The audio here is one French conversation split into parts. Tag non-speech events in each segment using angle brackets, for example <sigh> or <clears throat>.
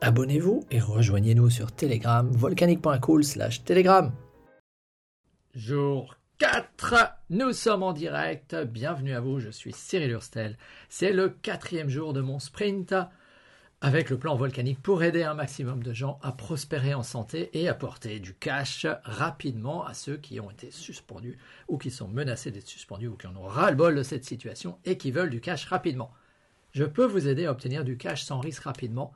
Abonnez-vous et rejoignez-nous sur Telegram, volcanique.cool slash Telegram. Jour 4, nous sommes en direct. Bienvenue à vous, je suis Cyril Hurstel. C'est le quatrième jour de mon sprint avec le plan volcanique pour aider un maximum de gens à prospérer en santé et apporter du cash rapidement à ceux qui ont été suspendus ou qui sont menacés d'être suspendus ou qui en ont ras-le-bol de cette situation et qui veulent du cash rapidement. Je peux vous aider à obtenir du cash sans risque rapidement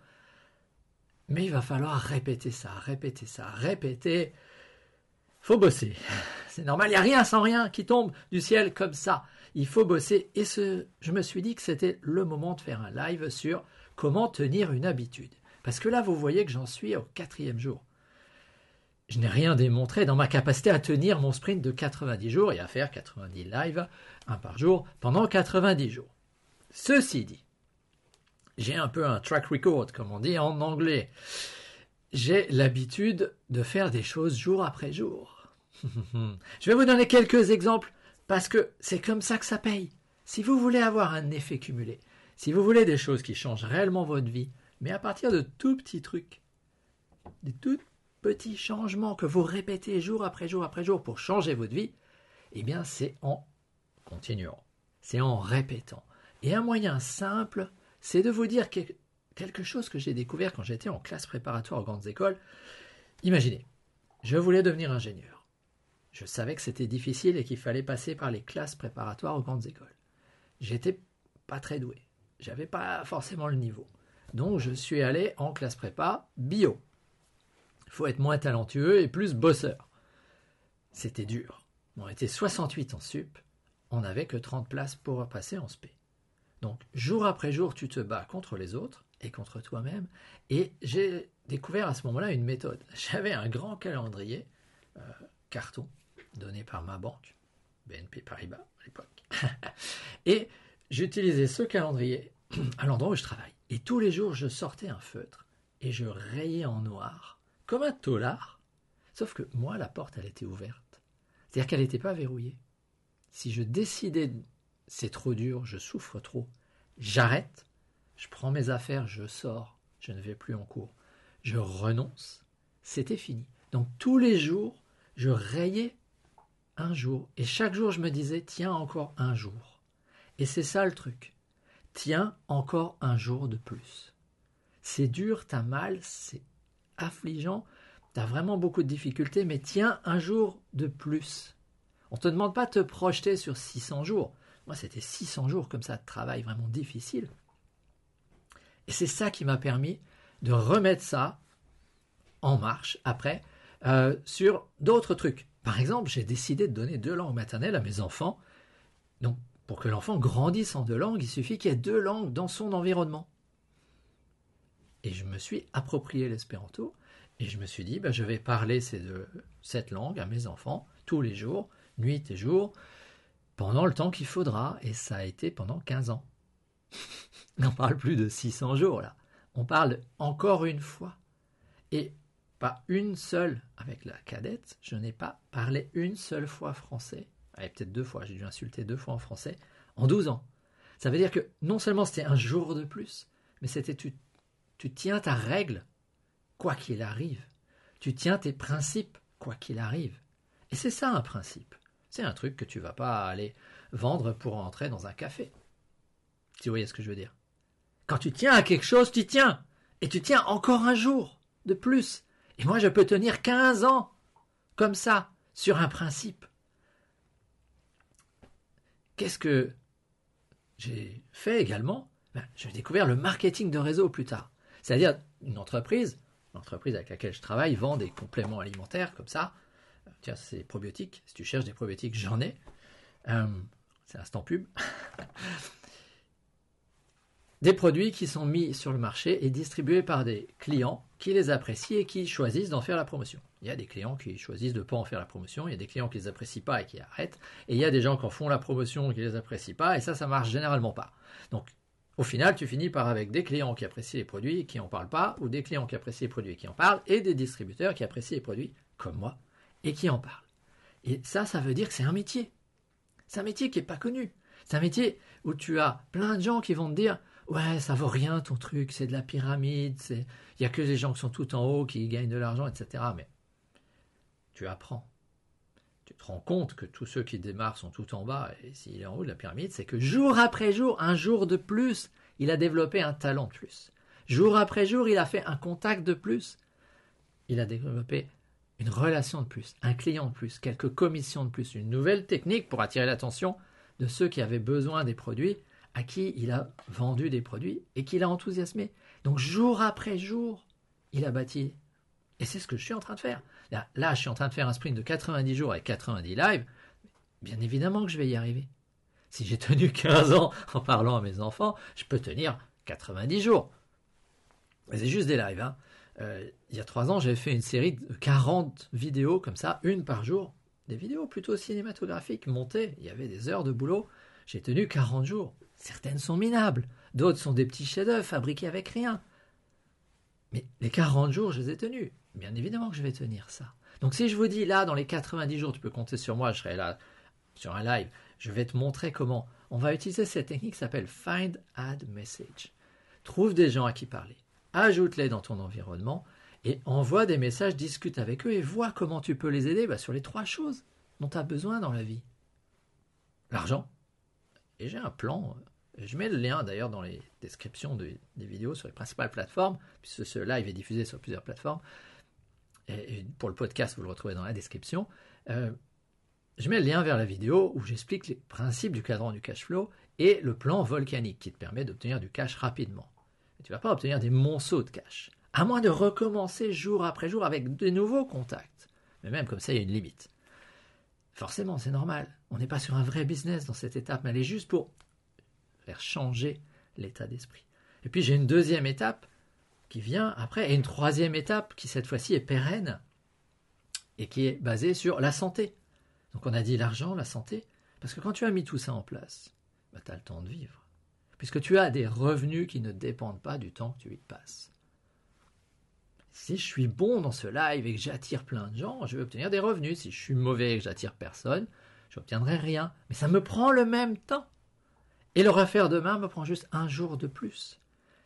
mais il va falloir répéter ça, répéter ça, répéter. Faut bosser. C'est normal, il n'y a rien sans rien qui tombe du ciel comme ça. Il faut bosser. Et ce, je me suis dit que c'était le moment de faire un live sur comment tenir une habitude. Parce que là, vous voyez que j'en suis au quatrième jour. Je n'ai rien démontré dans ma capacité à tenir mon sprint de 90 jours et à faire 90 lives, un par jour, pendant 90 jours. Ceci dit, j'ai un peu un track record, comme on dit en anglais. J'ai l'habitude de faire des choses jour après jour. <laughs> Je vais vous donner quelques exemples parce que c'est comme ça que ça paye. Si vous voulez avoir un effet cumulé, si vous voulez des choses qui changent réellement votre vie, mais à partir de tout petits trucs, des tout petits changements que vous répétez jour après jour après jour pour changer votre vie, eh bien c'est en continuant, c'est en répétant. Et un moyen simple c'est de vous dire quelque chose que j'ai découvert quand j'étais en classe préparatoire aux grandes écoles. Imaginez, je voulais devenir ingénieur. Je savais que c'était difficile et qu'il fallait passer par les classes préparatoires aux grandes écoles. J'étais pas très doué. J'avais pas forcément le niveau. Donc je suis allé en classe prépa bio. Il faut être moins talentueux et plus bosseur. C'était dur. On était 68 en sup, on n'avait que 30 places pour passer en SP. Donc, jour après jour, tu te bats contre les autres et contre toi-même. Et j'ai découvert à ce moment-là une méthode. <laughs> J'avais un grand calendrier, euh, carton, donné par ma banque, BNP Paribas à l'époque. <laughs> et j'utilisais ce calendrier <clears throat> à l'endroit où je travaille. Et tous les jours, je sortais un feutre et je rayais en noir, comme un tolard. Sauf que moi, la porte, elle était ouverte. C'est-à-dire qu'elle n'était pas verrouillée. Si je décidais c'est trop dur, je souffre trop. J'arrête, je prends mes affaires, je sors, je ne vais plus en cours. Je renonce, c'était fini. Donc tous les jours, je rayais un jour. Et chaque jour, je me disais, tiens encore un jour. Et c'est ça le truc. Tiens encore un jour de plus. C'est dur, t'as mal, c'est affligeant, t'as vraiment beaucoup de difficultés, mais tiens un jour de plus. On ne te demande pas de te projeter sur 600 jours. Moi, c'était 600 jours comme ça de travail vraiment difficile. Et c'est ça qui m'a permis de remettre ça en marche après euh, sur d'autres trucs. Par exemple, j'ai décidé de donner deux langues maternelles à mes enfants. Donc, pour que l'enfant grandisse en deux langues, il suffit qu'il y ait deux langues dans son environnement. Et je me suis approprié l'espéranto et je me suis dit, bah, je vais parler ces deux, cette langue à mes enfants tous les jours, nuit et jour, pendant le temps qu'il faudra, et ça a été pendant 15 ans. <laughs> On parle plus de 600 jours là, on parle encore une fois. Et pas une seule, avec la cadette, je n'ai pas parlé une seule fois français, allez peut-être deux fois, j'ai dû insulter deux fois en français, en 12 ans. Ça veut dire que non seulement c'était un jour de plus, mais c'était tu, tu tiens ta règle, quoi qu'il arrive. Tu tiens tes principes, quoi qu'il arrive. Et c'est ça un principe. C'est un truc que tu vas pas aller vendre pour entrer dans un café. Si vous ce que je veux dire. Quand tu tiens à quelque chose, tu tiens. Et tu tiens encore un jour de plus. Et moi, je peux tenir 15 ans comme ça, sur un principe. Qu'est-ce que j'ai fait également? Ben, J'ai découvert le marketing de réseau plus tard. C'est-à-dire une entreprise, l'entreprise avec laquelle je travaille vend des compléments alimentaires comme ça, Tiens, c'est probiotiques. Si tu cherches des probiotiques, j'en ai. Euh, c'est instant pub. <laughs> des produits qui sont mis sur le marché et distribués par des clients qui les apprécient et qui choisissent d'en faire la promotion. Il y a des clients qui choisissent de ne pas en faire la promotion, il y a des clients qui les apprécient pas et qui arrêtent, et il y a des gens qui en font la promotion et qui les apprécient pas, et ça, ça marche généralement pas. Donc, au final, tu finis par avec des clients qui apprécient les produits et qui n'en parlent pas, ou des clients qui apprécient les produits et qui en parlent, et des distributeurs qui apprécient les produits, comme moi, et qui en parlent. Et ça, ça veut dire que c'est un métier. C'est un métier qui n'est pas connu. C'est un métier où tu as plein de gens qui vont te dire Ouais, ça vaut rien ton truc, c'est de la pyramide, il n'y a que les gens qui sont tout en haut qui gagnent de l'argent, etc. Mais tu apprends. Tu te rends compte que tous ceux qui démarrent sont tout en bas, et s'il est en haut de la pyramide, c'est que jour après jour, un jour de plus, il a développé un talent de plus. Jour après jour, il a fait un contact de plus. Il a développé une relation de plus, un client de plus, quelques commissions de plus, une nouvelle technique pour attirer l'attention de ceux qui avaient besoin des produits, à qui il a vendu des produits et qu'il a enthousiasmé. Donc jour après jour, il a bâti. Et c'est ce que je suis en train de faire. Là, je suis en train de faire un sprint de 90 jours avec 90 lives. Bien évidemment que je vais y arriver. Si j'ai tenu 15 ans en parlant à mes enfants, je peux tenir 90 jours. C'est juste des lives. Hein. Euh, il y a 3 ans, j'avais fait une série de 40 vidéos comme ça, une par jour. Des vidéos plutôt cinématographiques, montées. Il y avait des heures de boulot. J'ai tenu 40 jours. Certaines sont minables, d'autres sont des petits chefs-d'œuvre fabriqués avec rien. Mais les 40 jours, je les ai tenus. Bien évidemment que je vais tenir ça. Donc si je vous dis là, dans les 90 jours, tu peux compter sur moi, je serai là sur un live, je vais te montrer comment. On va utiliser cette technique qui s'appelle Find Add Message. Trouve des gens à qui parler, ajoute-les dans ton environnement et envoie des messages, discute avec eux et vois comment tu peux les aider bah, sur les trois choses dont tu as besoin dans la vie. L'argent. Et j'ai un plan je mets le lien d'ailleurs dans les descriptions des vidéos sur les principales plateformes, puisque ce live est diffusé sur plusieurs plateformes. Pour le podcast, vous le retrouvez dans la description. Euh, je mets le lien vers la vidéo où j'explique les principes du cadran du cash flow et le plan volcanique qui te permet d'obtenir du cash rapidement. Tu ne vas pas obtenir des monceaux de cash, à moins de recommencer jour après jour avec de nouveaux contacts. Mais même comme ça, il y a une limite. Forcément, c'est normal. On n'est pas sur un vrai business dans cette étape, mais elle est juste pour faire changer l'état d'esprit. Et puis j'ai une deuxième étape qui vient après, et une troisième étape qui cette fois-ci est pérenne et qui est basée sur la santé. Donc on a dit l'argent, la santé, parce que quand tu as mis tout ça en place, bah, tu as le temps de vivre. Puisque tu as des revenus qui ne dépendent pas du temps que tu y passes. Si je suis bon dans ce live et que j'attire plein de gens, je vais obtenir des revenus. Si je suis mauvais et que j'attire personne, je n'obtiendrai rien. Mais ça me prend le même temps. Et le refaire demain me prend juste un jour de plus.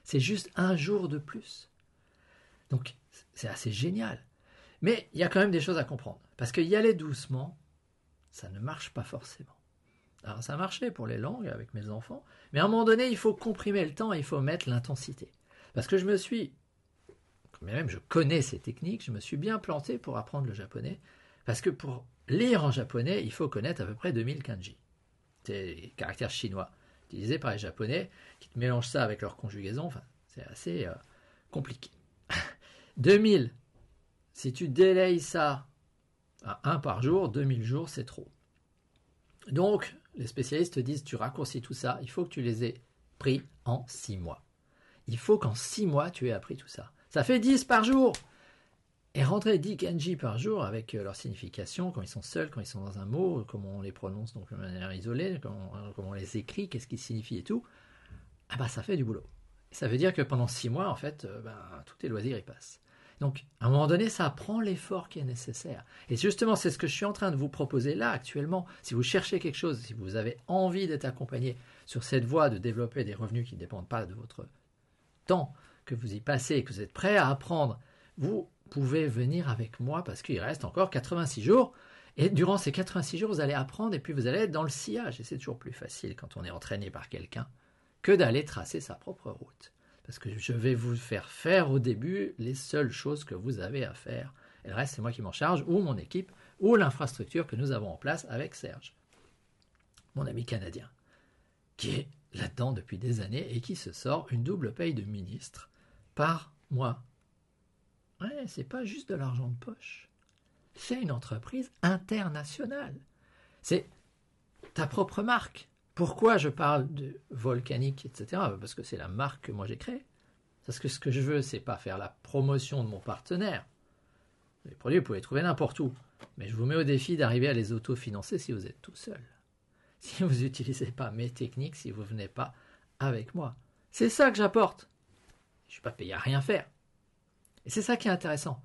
C'est juste un jour de plus. Donc, c'est assez génial. Mais il y a quand même des choses à comprendre. Parce que y aller doucement, ça ne marche pas forcément. Alors, ça marchait pour les langues avec mes enfants. Mais à un moment donné, il faut comprimer le temps et il faut mettre l'intensité. Parce que je me suis, même je connais ces techniques, je me suis bien planté pour apprendre le japonais. Parce que pour lire en japonais, il faut connaître à peu près 2000 kanji. C'est caractères chinois utilisés par les Japonais, qui te mélangent ça avec leur conjugaison. Enfin, c'est assez euh, compliqué. <laughs> 2000. Si tu délayes ça à un par jour, 2000 jours, c'est trop. Donc, les spécialistes disent, tu raccourcis tout ça, il faut que tu les aies pris en 6 mois. Il faut qu'en 6 mois, tu aies appris tout ça. Ça fait 10 par jour. Et rentrer 10 kanji par jour avec euh, leur signification, quand ils sont seuls, quand ils sont dans un mot, comment on les prononce donc de manière isolée, comment, on les écrit, qu'est-ce qu'ils signifient et tout, ah bah ça fait du boulot. ça veut dire que pendant 6 mois, en fait, euh, ben, tous tes loisirs y passent. Donc, à un moment donné, ça prend l'effort qui est nécessaire. Et justement, c'est ce que je suis en train de vous proposer là actuellement. Si vous cherchez quelque chose, si vous avez envie d'être accompagné sur cette voie de développer des revenus qui ne dépendent pas de votre temps que vous y passez et que vous êtes prêt à apprendre, vous pouvez venir avec moi parce qu'il reste encore 86 jours. Et durant ces 86 jours, vous allez apprendre et puis vous allez être dans le sillage. Et c'est toujours plus facile quand on est entraîné par quelqu'un que d'aller tracer sa propre route. Parce que je vais vous faire faire au début les seules choses que vous avez à faire. Et le reste, c'est moi qui m'en charge, ou mon équipe, ou l'infrastructure que nous avons en place avec Serge, mon ami canadien, qui est là-dedans depuis des années et qui se sort une double paye de ministre par mois Ouais, c'est pas juste de l'argent de poche. C'est une entreprise internationale. C'est ta propre marque. Pourquoi je parle de volcanique, etc. Parce que c'est la marque que moi j'ai créée. Parce que ce que je veux, c'est pas faire la promotion de mon partenaire. Les produits, vous pouvez les trouver n'importe où. Mais je vous mets au défi d'arriver à les autofinancer si vous êtes tout seul. <laughs> Si vous n'utilisez pas mes techniques, si vous ne venez pas avec moi. C'est ça que j'apporte. Je ne suis pas payé à rien faire. Et c'est ça qui est intéressant.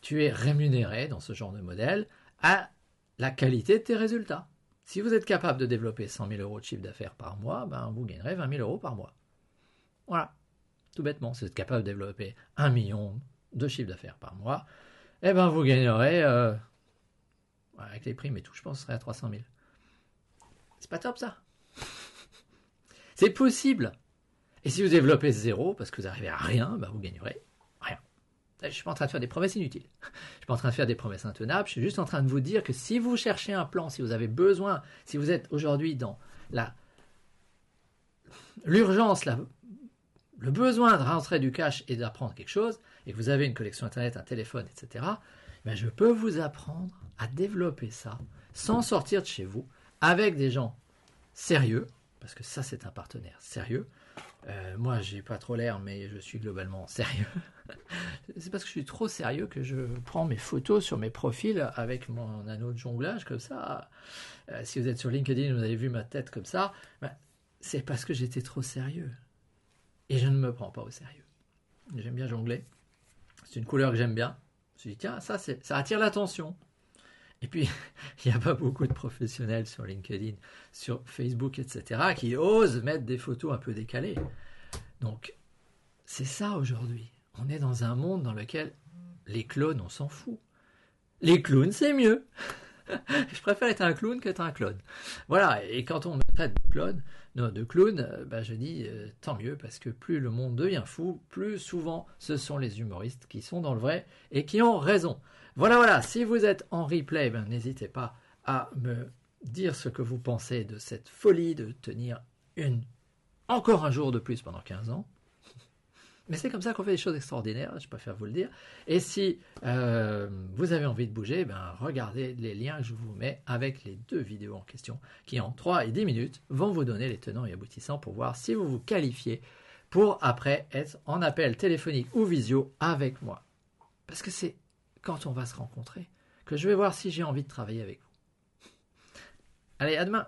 Tu es rémunéré dans ce genre de modèle à la qualité de tes résultats. Si vous êtes capable de développer 100 000 euros de chiffre d'affaires par mois, ben vous gagnerez 20 000 euros par mois. Voilà. Tout bêtement, si vous êtes capable de développer 1 million de chiffre d'affaires par mois, eh ben vous gagnerez, euh, avec les primes et tout, je pense, ce serait à 300 000. C'est pas top ça. <laughs> C'est possible. Et si vous développez zéro, parce que vous arrivez à rien, ben vous gagnerez. Je ne suis pas en train de faire des promesses inutiles. Je ne suis pas en train de faire des promesses intenables. Je suis juste en train de vous dire que si vous cherchez un plan, si vous avez besoin, si vous êtes aujourd'hui dans l'urgence, le besoin de rentrer du cash et d'apprendre quelque chose, et que vous avez une collection Internet, un téléphone, etc., ben je peux vous apprendre à développer ça sans sortir de chez vous, avec des gens sérieux, parce que ça c'est un partenaire sérieux. Euh, moi j'ai pas trop l'air, mais je suis globalement <laughs> sérieux. c'est parce que je suis trop sérieux que je prends mes photos sur mes profils avec mon anneau de jonglage comme ça. Euh, si vous êtes sur LinkedIn, vous avez vu ma tête comme ça. Ben, c'est parce que j'étais trop sérieux. Et je ne me prends pas au sérieux. J'aime bien jongler. C'est une couleur que j'aime bien. Je me suis dit, tiens, ça, ça attire l'attention. Et puis, <laughs> il n'y a pas beaucoup de professionnels sur LinkedIn, sur Facebook, etc., qui osent mettre des photos un peu décalées. Donc, c'est ça aujourd'hui. On est dans un monde dans lequel les clones, on s'en fout. Les clowns, c'est mieux. <laughs> <laughs> je préfère être un clown qu'être un clone. Voilà, et quand on me traite de clone, non, de clown, bah, je dis euh, tant mieux, parce que plus le monde devient fou, plus souvent ce sont les humoristes qui sont dans le vrai et qui ont raison. Voilà, voilà, si vous êtes en replay, ben, n'hésitez pas à me dire ce que vous pensez de cette folie de tenir une encore un jour de plus pendant 15 ans. Mais c'est comme ça qu'on fait des choses extraordinaires, je préfère vous le dire. Et si euh, vous avez envie de bouger, ben regardez les liens que je vous mets avec les deux vidéos en question, qui en 3 et 10 minutes vont vous donner les tenants et aboutissants pour voir si vous vous qualifiez pour après être en appel téléphonique ou visio avec moi. Parce que c'est quand on va se rencontrer que je vais voir si j'ai envie de travailler avec vous. Allez, à demain